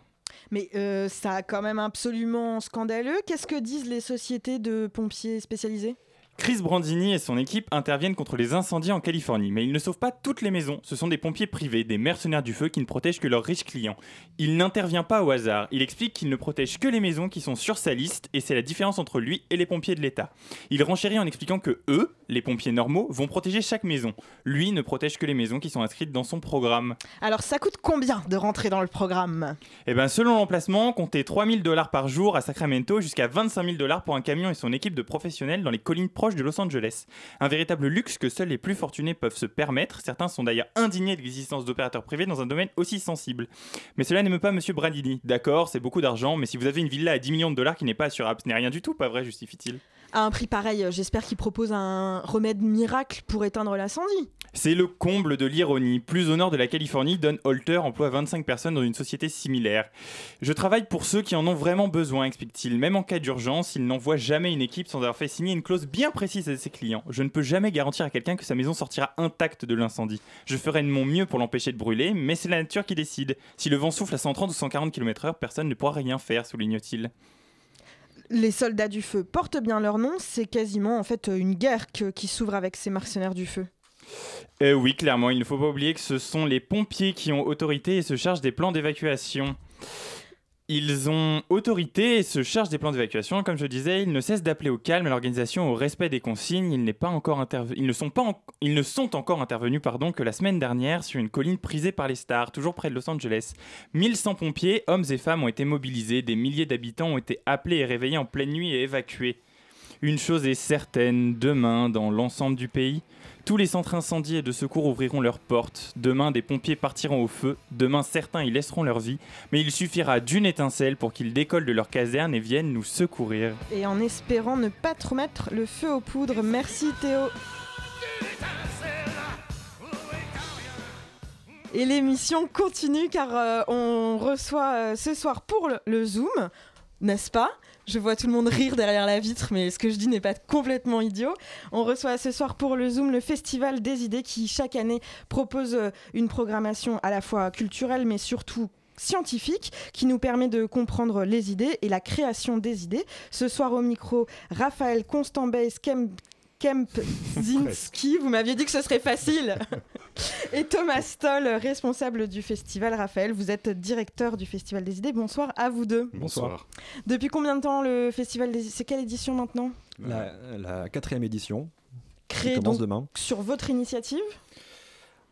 Mais euh, ça a quand même absolument scandaleux. Qu'est-ce que disent les sociétés de pompiers spécialisés? Chris Brandini et son équipe interviennent contre les incendies en Californie, mais ils ne sauvent pas toutes les maisons. Ce sont des pompiers privés, des mercenaires du feu qui ne protègent que leurs riches clients. Il n'intervient pas au hasard. Il explique qu'il ne protège que les maisons qui sont sur sa liste, et c'est la différence entre lui et les pompiers de l'État. Il renchérit en expliquant que eux, les pompiers normaux, vont protéger chaque maison. Lui ne protège que les maisons qui sont inscrites dans son programme. Alors ça coûte combien de rentrer dans le programme? Eh bien, selon l'emplacement, comptez 3000 dollars par jour à Sacramento jusqu'à 25 000 dollars pour un camion et son équipe de professionnels dans les collines proches de Los Angeles. Un véritable luxe que seuls les plus fortunés peuvent se permettre. Certains sont d'ailleurs indignés de l'existence d'opérateurs privés dans un domaine aussi sensible. Mais cela n'aime pas Monsieur Bradini. D'accord, c'est beaucoup d'argent, mais si vous avez une villa à 10 millions de dollars qui n'est pas assurable, ce n'est rien du tout, pas vrai, justifie-t-il À un prix pareil, j'espère qu'ils proposent un remède miracle pour éteindre l'incendie. C'est le comble de l'ironie. Plus au nord de la Californie, Don Holter emploie 25 personnes dans une société similaire. Je travaille pour ceux qui en ont vraiment besoin, explique-t-il. Même en cas d'urgence, il n'envoie jamais une équipe sans avoir fait signer une clause bien précise à ses clients. Je ne peux jamais garantir à quelqu'un que sa maison sortira intacte de l'incendie. Je ferai de mon mieux pour l'empêcher de brûler, mais c'est la nature qui décide. Si le vent souffle à 130 ou 140 km/h, personne ne pourra rien faire, souligne-t-il. Les soldats du feu portent bien leur nom, c'est quasiment en fait une guerre qui s'ouvre avec ces mercenaires du feu. Euh, oui, clairement, il ne faut pas oublier que ce sont les pompiers qui ont autorité et se chargent des plans d'évacuation. Ils ont autorité et se chargent des plans d'évacuation. Comme je disais, ils ne cessent d'appeler au calme, à l'organisation, au respect des consignes. Ils, pas encore ils, ne, sont pas ils ne sont encore intervenus pardon, que la semaine dernière sur une colline prisée par les stars, toujours près de Los Angeles. 1100 pompiers, hommes et femmes, ont été mobilisés. Des milliers d'habitants ont été appelés et réveillés en pleine nuit et évacués. Une chose est certaine, demain, dans l'ensemble du pays, tous les centres incendies et de secours ouvriront leurs portes. Demain, des pompiers partiront au feu. Demain, certains y laisseront leur vie. Mais il suffira d'une étincelle pour qu'ils décollent de leur caserne et viennent nous secourir. Et en espérant ne pas trop mettre le feu aux poudres. Merci Théo. Et l'émission continue car euh, on reçoit euh, ce soir pour le, le Zoom, n'est-ce pas? Je vois tout le monde rire derrière la vitre, mais ce que je dis n'est pas complètement idiot. On reçoit ce soir pour le Zoom le Festival des idées qui chaque année propose euh, une programmation à la fois culturelle mais surtout scientifique qui nous permet de comprendre les idées et la création des idées. Ce soir au micro, Raphaël Constant-Beys Kemp Kempzinski, vous m'aviez dit que ce serait facile. Et Thomas Stoll, responsable du festival. Raphaël, vous êtes directeur du Festival des idées. Bonsoir à vous deux. Bonsoir. Depuis combien de temps le Festival des C'est quelle édition maintenant? La, la quatrième édition. Créée donc demain. sur votre initiative?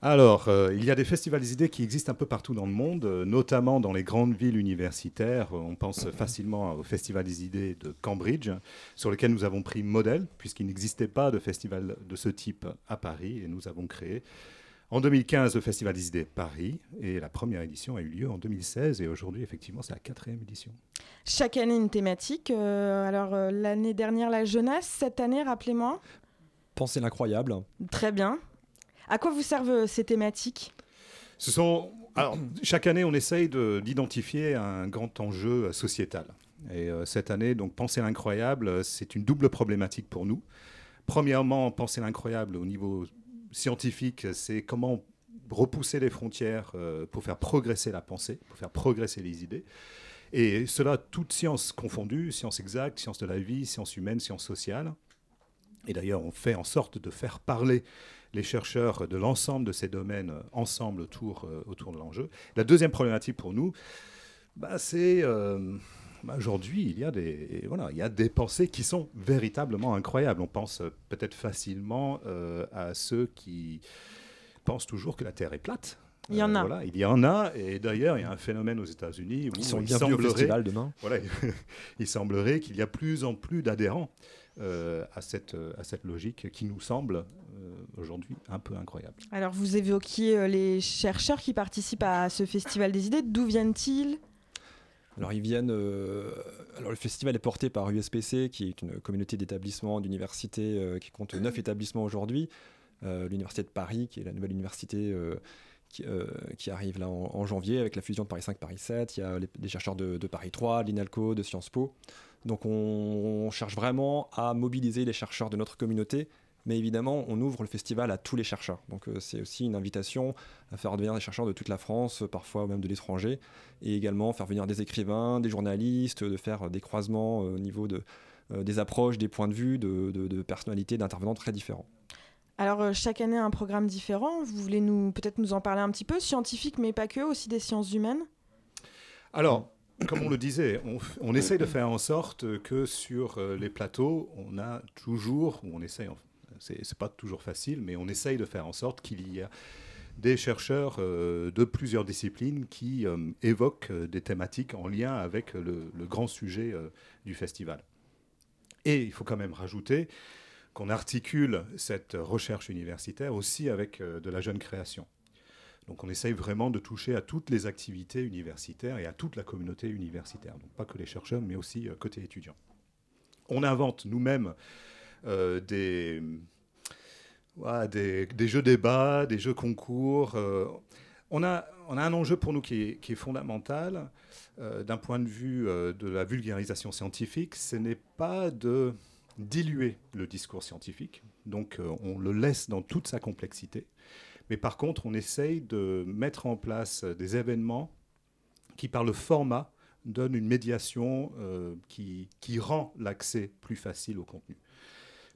Alors, euh, il y a des festivals des idées qui existent un peu partout dans le monde, euh, notamment dans les grandes villes universitaires. On pense facilement au Festival des idées de Cambridge, sur lequel nous avons pris modèle, puisqu'il n'existait pas de festival de ce type à Paris, et nous avons créé en 2015 le Festival des idées Paris, et la première édition a eu lieu en 2016, et aujourd'hui, effectivement, c'est la quatrième édition. Chaque année une thématique. Euh, alors euh, l'année dernière la jeunesse, cette année, rappelez-moi? Pensez l'incroyable. Très bien. À quoi vous servent euh, ces thématiques? Ce sont, chaque année, on essaye de- d'identifier un grand enjeu euh, sociétal. Et euh, cette année, donc, Penser l'incroyable, c'est une double problématique pour nous. Premièrement, Penser l'incroyable au niveau scientifique, c'est comment repousser les frontières pour faire progresser la pensée, pour faire progresser les idées. Et cela, toutes sciences confondues, sciences exactes, sciences de la vie, sciences humaines, sciences sociales. Et d'ailleurs, on fait en sorte de faire parler les chercheurs de l'ensemble de ces domaines ensemble autour, autour de l'enjeu. La deuxième problématique pour nous, bah, c'est bah, aujourd'hui, il, y a des, voilà, il y a des pensées qui sont véritablement incroyables. On pense euh, peut-être facilement euh, à ceux qui pensent toujours que la Terre est plate. Il y en a. Euh, voilà, il y en a, et d'ailleurs, il y a un phénomène aux États-Unis où Ils sont il bienvenus au festival demain. Voilà, il semblerait qu'il y a plus en plus d'adhérents à, cette, à cette logique qui nous semble aujourd'hui un peu incroyable. Alors, vous évoquiez les chercheurs qui participent à ce festival des idées. D'où viennent-ils? Alors ils viennent. Euh, alors le festival est porté par USPC, qui est une communauté d'établissements, d'universités euh, qui compte neuf établissements aujourd'hui. Euh, l'université de Paris, qui est la nouvelle université qui, arrive là en, janvier avec la fusion de Paris 5, Paris 7. Il y a des chercheurs de, Paris 3, l'INALCO, de Sciences Po. Donc on, cherche vraiment à mobiliser les chercheurs de notre communauté mais évidemment, on ouvre le festival à tous les chercheurs. Donc euh, c'est aussi une invitation à faire venir des chercheurs de toute la France, parfois même de l'étranger, et également faire venir des écrivains, des journalistes, de faire des croisements euh, au niveau de, euh, des approches, des points de vue, de, de personnalités, d'intervenants très différents. Alors chaque année un programme différent. Vous voulez nous peut-être nous en parler un petit peu, scientifique mais pas que, aussi des sciences humaines? Alors comme on le disait, on, on, essaye de faire en sorte que sur les plateaux, on a toujours, ou on essaye, c'est pas toujours facile, mais on essaye de faire en sorte qu'il y ait des chercheurs euh, de plusieurs disciplines qui euh, évoquent euh, des thématiques en lien avec le, grand sujet du festival. Et il faut quand même rajouter qu'on articule cette recherche universitaire aussi avec de la jeune création. Donc on essaye vraiment de toucher à toutes les activités universitaires et à toute la communauté universitaire. Donc pas que les chercheurs, mais aussi côté étudiants. On invente nous-mêmes euh, des, des, jeux débats, des jeux concours. Euh, on, a, on a un enjeu pour nous qui est, fondamental euh, d'un point de vue de la vulgarisation scientifique. Ce n'est pas de diluer le discours scientifique, donc on le laisse dans toute sa complexité. Mais par contre, on essaye de mettre en place des événements qui, par le format, donnent une médiation qui rend l'accès plus facile au contenu.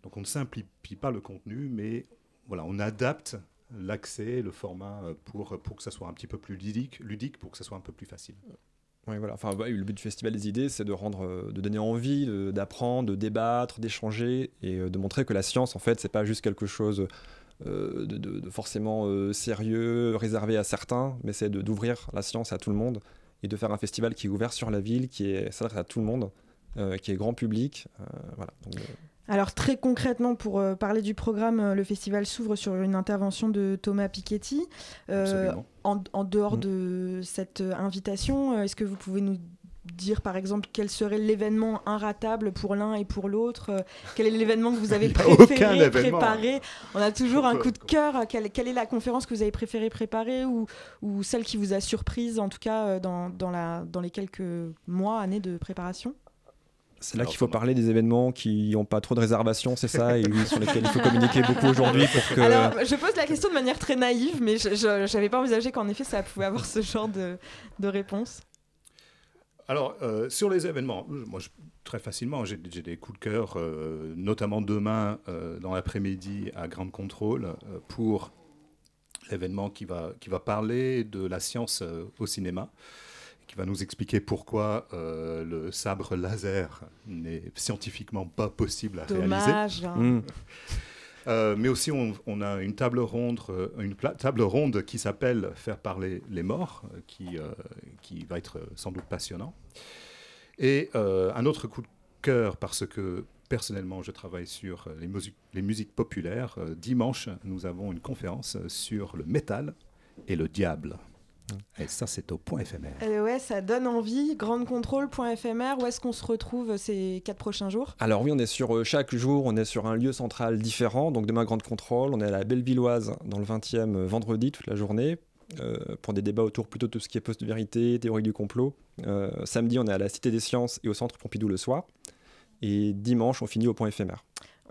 Donc on ne simplifie pas le contenu, mais voilà, on adapte l'accès, le format euh, pour, pour que ça soit un petit peu plus ludique, ludique pour que ça soit un peu plus facile. Oui, voilà. Enfin, le but du Festival des idées, c'est de rendre, euh, de donner envie, d'apprendre, de, débattre, d'échanger et euh, de montrer que la science, en fait, c'est pas juste quelque chose de, forcément sérieux, réservé à certains, mais c'est d'ouvrir la science à tout le monde et de faire un festival qui est ouvert sur la ville, qui s'adresse à tout le monde, qui est grand public. voilà. Alors très concrètement, pour euh, parler du programme, euh, le festival s'ouvre sur une intervention de Thomas Piketty. Euh, en, dehors mm. de cette invitation, est-ce que vous pouvez nous dire par exemple quel serait l'événement inratable pour l'un et pour l'autre Quel est l'événement que vous avez préféré préparer? On a toujours un coup de cœur. Quelle, est la conférence que vous avez préféré préparer ou, ou celle qui vous a surprise en tout cas dans, dans les quelques mois, années de préparation? C'est là qu'il faut parler des événements qui n'ont pas trop de réservations, c'est ça, et sur lesquels il faut communiquer beaucoup aujourd'hui pour que. Alors, je pose la question de manière très naïve, mais je n'avais pas envisagé qu'en effet ça pouvait avoir ce genre de, de réponse. Alors, euh, sur les événements, moi, très facilement, j'ai des coups de cœur, euh, notamment demain euh, dans l'après-midi à Grande Contrôle pour l'événement qui va, qui va parler de la science au cinéma qui va nous expliquer pourquoi euh, le sabre laser n'est scientifiquement pas possible à Dommage, réaliser. Hein. Mm. Euh, mais aussi, on, a une table ronde, euh, une table ronde qui s'appelle Faire parler les morts, qui, qui va être sans doute passionnant. Et un autre coup de cœur, parce que personnellement, je travaille sur les, musiques, les musiques populaires. dimanche, nous avons une conférence sur le métal et le diable. Et ça, c'est au point éphémère. Euh, ouais, ça donne envie. Grandecontrôle.fr, où est-ce qu'on se retrouve ces quatre prochains jours? Alors oui, on est sur euh, chaque jour, on est sur un lieu central différent. Donc demain, Grande Contrôle, on est à la Bellevilloise dans le 20e euh, vendredi toute la journée. pour des débats autour plutôt de tout ce qui est post-vérité, théorie du complot. samedi, on est à la Cité des Sciences et au Centre Pompidou le soir. Et dimanche, on finit au point éphémère.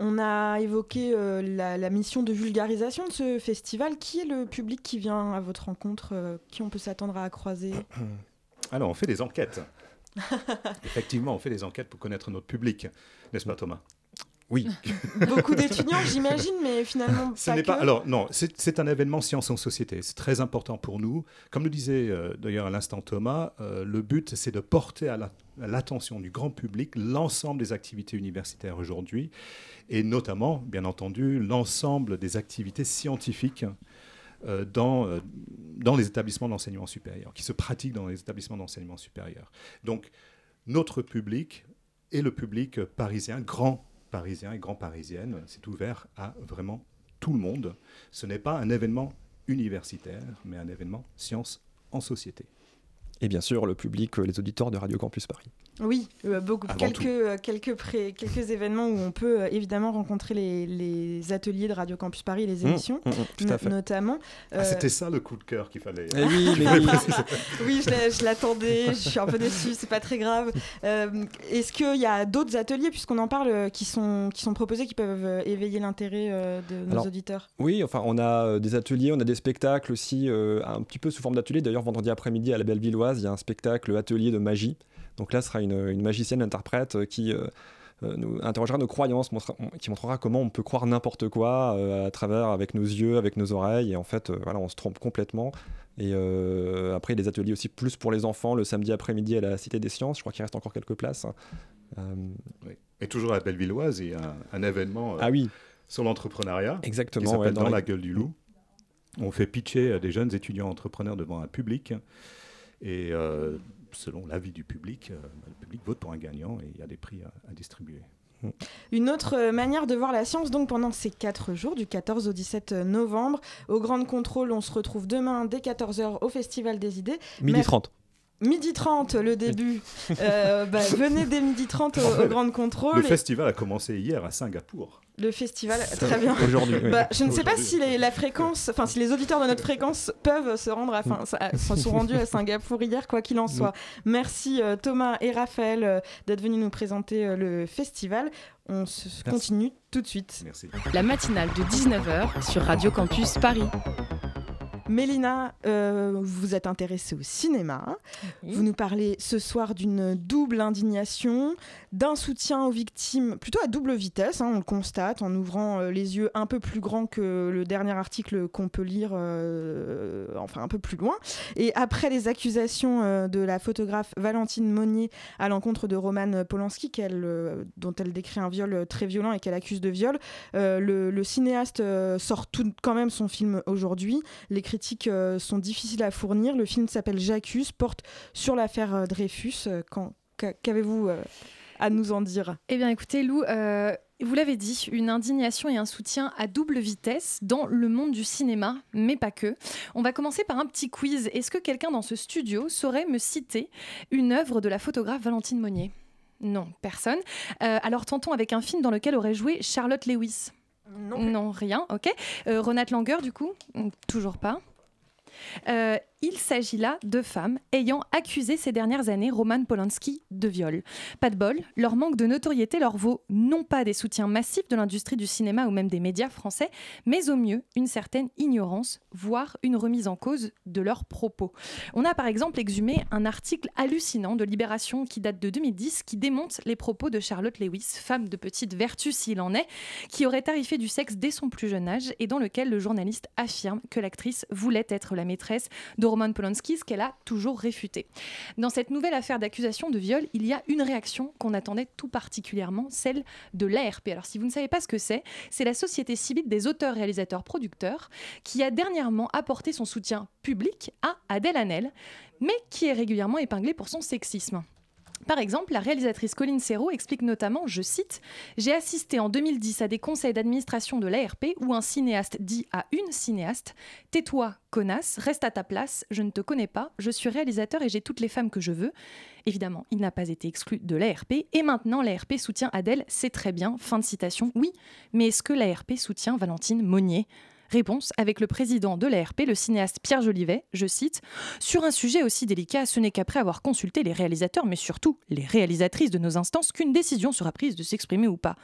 On a évoqué euh, la, mission de vulgarisation de ce festival. Qui est le public qui vient à votre rencontre euh, Qui on peut s'attendre à croiser Alors, on fait des enquêtes. Effectivement, on fait des enquêtes pour connaître notre public, n'est-ce pas Thomas? Oui. Beaucoup d'étudiants, j'imagine, mais finalement Ce n'est pas. Alors non, c'est un événement science en société. C'est très important pour nous. Comme le disait euh, d'ailleurs à l'instant Thomas, euh, le but c'est de porter à l'attention du grand public l'ensemble des activités universitaires aujourd'hui, et notamment, bien entendu, l'ensemble des activités scientifiques euh, dans, dans les établissements d'enseignement supérieur, qui se pratiquent dans les établissements d'enseignement supérieur. Donc, notre public est le public parisien, grand parisiens et grands parisiennes. C'est ouvert à vraiment tout le monde. Ce n'est pas un événement universitaire, mais un événement science en société. Et bien sûr, le public, les auditeurs de Radio Campus Paris. Oui, euh, beaucoup, quelques, euh, quelques, quelques événements où on peut euh, évidemment rencontrer les, ateliers de Radio Campus Paris, les mmh, émissions, mmh, mmh, notamment. Ah, C'était ça le coup de cœur qu'il fallait. Eh oui, oui, je l'attendais, je suis un peu déçue, c'est pas très grave. Est-ce qu'il y a d'autres ateliers, puisqu'on en parle, qui sont, qui sont proposés, qui peuvent éveiller l'intérêt de nos auditeurs? Oui, enfin, on a des ateliers, on a des spectacles aussi, un petit peu sous forme d'atelier. D'ailleurs, vendredi après-midi à la Bellevilloise, il y a un spectacle atelier de magie. Donc là, ce sera une, magicienne interprète euh, qui euh, euh, nous interrogera nos croyances, qui montrera comment on peut croire n'importe quoi à travers, avec nos yeux, avec nos oreilles. Et en fait, voilà, on se trompe complètement. Et après, il y a des ateliers aussi plus pour les enfants le samedi après-midi à la Cité des Sciences. Je crois qu'il reste encore quelques places. Et toujours à la Bellevilloise, il y a un, événement ah oui. sur l'entrepreneuriat. Exactement. Qui s'appelle dans, la... gueule du loup. On fait pitcher des jeunes étudiants entrepreneurs devant un public. Et selon l'avis du public, euh, le public vote pour un gagnant et il y a des prix à, distribuer. Une autre euh, manière de voir la science, donc pendant ces quatre jours, du 14 au 17 novembre, au Grand Contrôle, on se retrouve demain dès 14h au Festival des idées. Midi 30. Midi 30, le début. Euh, bah, venez dès midi 30 au, Grand Contrôle. Le festival a commencé hier à Singapour. Le festival, très bien. Aujourd'hui. Bah, je ne sais pas si les, la fréquence, enfin si les auditeurs de notre fréquence peuvent se rendre, à, enfin, se sont rendus à Singapour hier, quoi qu'il en soit. Merci euh, Thomas et Raphaël euh, d'être venus nous présenter le festival. On se continue tout de suite. Merci. La matinale de 19h sur Radio Campus Paris. Mélina, euh, vous êtes intéressée au cinéma. Vous nous parlez ce soir d'une double indignation, d'un soutien aux victimes plutôt à double vitesse, hein, on le constate en ouvrant euh, les yeux un peu plus grands que le dernier article qu'on peut lire, euh, enfin un peu plus loin. Et après les accusations de la photographe Valentine Monnier à l'encontre de Roman Polanski, dont elle décrit un viol très violent et qu'elle accuse de viol, le, le, cinéaste sort tout quand même son film aujourd'hui. L'écriture euh, sont difficiles à fournir. Le film s'appelle J'accuse, porte sur l'affaire euh, Dreyfus. Euh, qu'avez-vous à nous en dire? Eh bien, écoutez, Lou, vous l'avez dit, une indignation et un soutien à double vitesse dans le monde du cinéma, mais pas que. On va commencer par un petit quiz. Est-ce que quelqu'un dans ce studio saurait me citer une œuvre de la photographe Valentine Monnier? Non, personne. alors tentons avec un film dans lequel aurait joué Charlotte Lewis. Non, rien, ok. Renate Langer, du coup? Toujours pas. Euh, il s'agit là de femmes ayant accusé ces dernières années Roman Polanski de viol. Pas de bol, leur manque de notoriété leur vaut non pas des soutiens massifs de l'industrie du cinéma ou même des médias français, mais au mieux une certaine ignorance, voire une remise en cause de leurs propos. On a par exemple exhumé un article hallucinant de Libération qui date de 2010 qui démonte les propos de Charlotte Lewis, femme de petite vertu s'il en est, qui aurait tarifé du sexe dès son plus jeune âge et dans lequel le journaliste affirme que l'actrice voulait être la maîtresse de Roman Polanski, ce qu'elle a toujours réfuté. Dans cette nouvelle affaire d'accusation de viol, il y a une réaction qu'on attendait tout particulièrement, celle de l'ARP. Alors si vous ne savez pas ce que c'est, c'est la société civile des auteurs, réalisateurs, producteurs, qui a dernièrement apporté son soutien public à Adèle Hanel, mais qui est régulièrement épinglée pour son sexisme. Par exemple, la réalisatrice Colline Serrault explique notamment, je cite, J'ai assisté en 2010 à des conseils d'administration de l'ARP où un cinéaste dit à une cinéaste Tais-toi, connasse, reste à ta place, je ne te connais pas, je suis réalisateur et j'ai toutes les femmes que je veux. Évidemment, il n'a pas été exclu de l'ARP et maintenant l'ARP soutient Adèle, c'est très bien. Fin de citation. Oui, mais est-ce que l'ARP soutient Valentine Monnier? Réponse avec le président de l'ARP, le cinéaste Pierre Jolivet, je cite Sur un sujet aussi délicat, ce n'est qu'après avoir consulté les réalisateurs, mais surtout les réalisatrices de nos instances, qu'une décision sera prise de s'exprimer ou pas.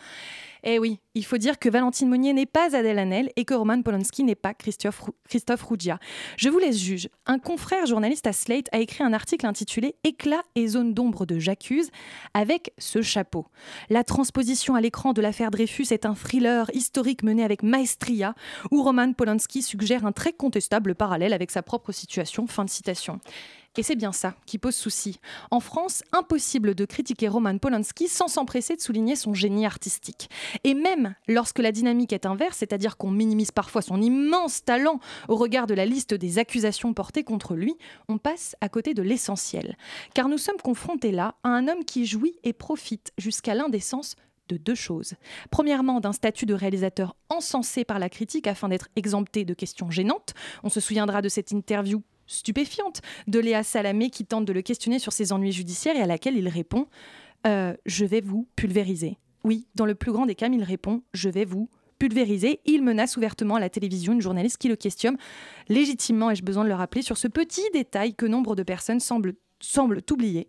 Eh oui, il faut dire que Valentine Monnier n'est pas Adèle Hanel et que Roman Polanski n'est pas Christophe, Rougia. Je vous laisse juge. Un confrère journaliste à Slate a écrit un article intitulé Éclat et zone d'ombre de J'accuse avec ce chapeau. La transposition à l'écran de l'affaire Dreyfus est un thriller historique mené avec maestria où Roman Polanski suggère un très contestable parallèle avec sa propre situation. Fin de citation. Et c'est bien ça qui pose souci. En France, impossible de critiquer Roman Polanski sans s'empresser de souligner son génie artistique. Et même lorsque la dynamique est inverse, c'est-à-dire qu'on minimise parfois son immense talent au regard de la liste des accusations portées contre lui, on passe à côté de l'essentiel. Car nous sommes confrontés là à un homme qui jouit et profite jusqu'à l'indécence de deux choses. Premièrement, d'un statut de réalisateur encensé par la critique afin d'être exempté de questions gênantes. On se souviendra de cette interview stupéfiante de Léa Salamé qui tente de le questionner sur ses ennuis judiciaires et à laquelle il répond Euh, Je vais vous pulvériser. Oui, dans le plus grand des cas, il répond Je vais vous pulvériser. Il menace ouvertement à la télévision une journaliste qui le questionne légitimement, ai-je besoin de le rappeler, sur ce petit détail que nombre de personnes semblent oublier.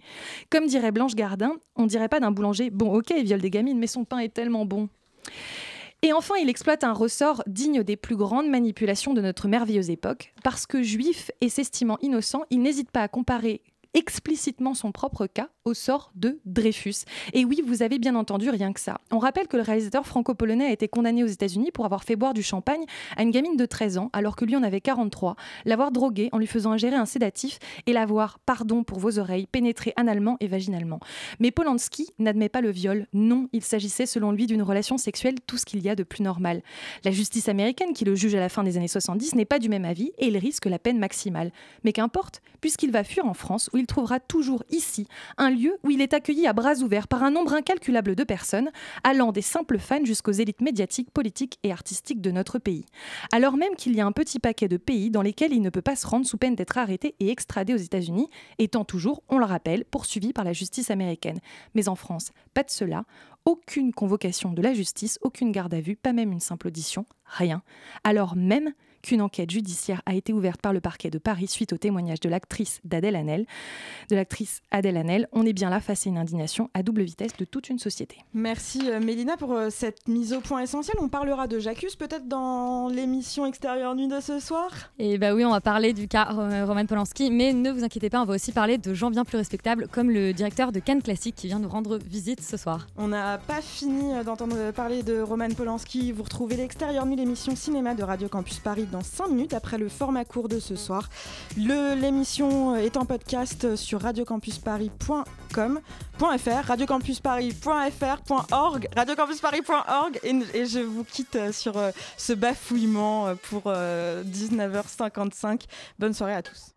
Comme dirait Blanche Gardin, on dirait pas d'un boulanger Bon, ok, il viole des gamines, mais son pain est tellement bon. Et enfin, il exploite un ressort digne des plus grandes manipulations de notre merveilleuse époque. Parce que juif et s'estimant innocent, il n'hésite pas à comparer explicitement son propre cas au sort de Dreyfus. Et oui, vous avez bien entendu rien que ça. On rappelle que le réalisateur franco-polonais a été condamné aux États-Unis pour avoir fait boire du champagne à une gamine de 13 ans alors que lui en avait 43, l'avoir drogué en lui faisant ingérer un sédatif et l'avoir, pardon pour vos oreilles, pénétré analement et vaginalement. Mais Polanski n'admet pas le viol. Non, il s'agissait selon lui d'une relation sexuelle tout ce qu'il y a de plus normal. La justice américaine qui le juge à la fin des années 70 n'est pas du même avis et il risque la peine maximale. Mais qu'importe, puisqu'il va fuir en France il trouvera toujours ici un lieu où il est accueilli à bras ouverts par un nombre incalculable de personnes, allant des simples fans jusqu'aux élites médiatiques, politiques et artistiques de notre pays. Alors même qu'il y a un petit paquet de pays dans lesquels il ne peut pas se rendre sous peine d'être arrêté et extradé aux États-Unis, étant toujours, on le rappelle, poursuivi par la justice américaine. Mais en France, pas de cela. Aucune convocation de la justice, aucune garde à vue, pas même une simple audition, rien. Alors même qu'une enquête judiciaire a été ouverte par le parquet de Paris suite au témoignage de l'actrice d'Adèle Hanel. De l'actrice Adèle Hanel, on est bien là face à une indignation à double vitesse de toute une société. Merci euh, Mélina pour euh, cette mise au point essentielle. On parlera de J'accuse peut-être dans l'émission Extérieure Nuit de ce soir. Et bah oui, on va parler du cas euh, Roman Polanski, mais ne vous inquiétez pas, on va aussi parler de gens bien plus respectables, comme le directeur de Cannes Classique qui vient nous rendre visite ce soir. On n'a pas fini d'entendre parler de Roman Polanski. Vous retrouvez l'Extérieur Nuit, l'émission cinéma de Radio Campus Paris dans 5 minutes après le format court de ce soir. L'émission est en podcast sur radiocampusparis.com .fr, radiocampusparis.fr.org, radiocampusparis.org et, je vous quitte euh, sur euh, ce bafouillement euh, pour euh, 19h55. Bonne soirée à tous.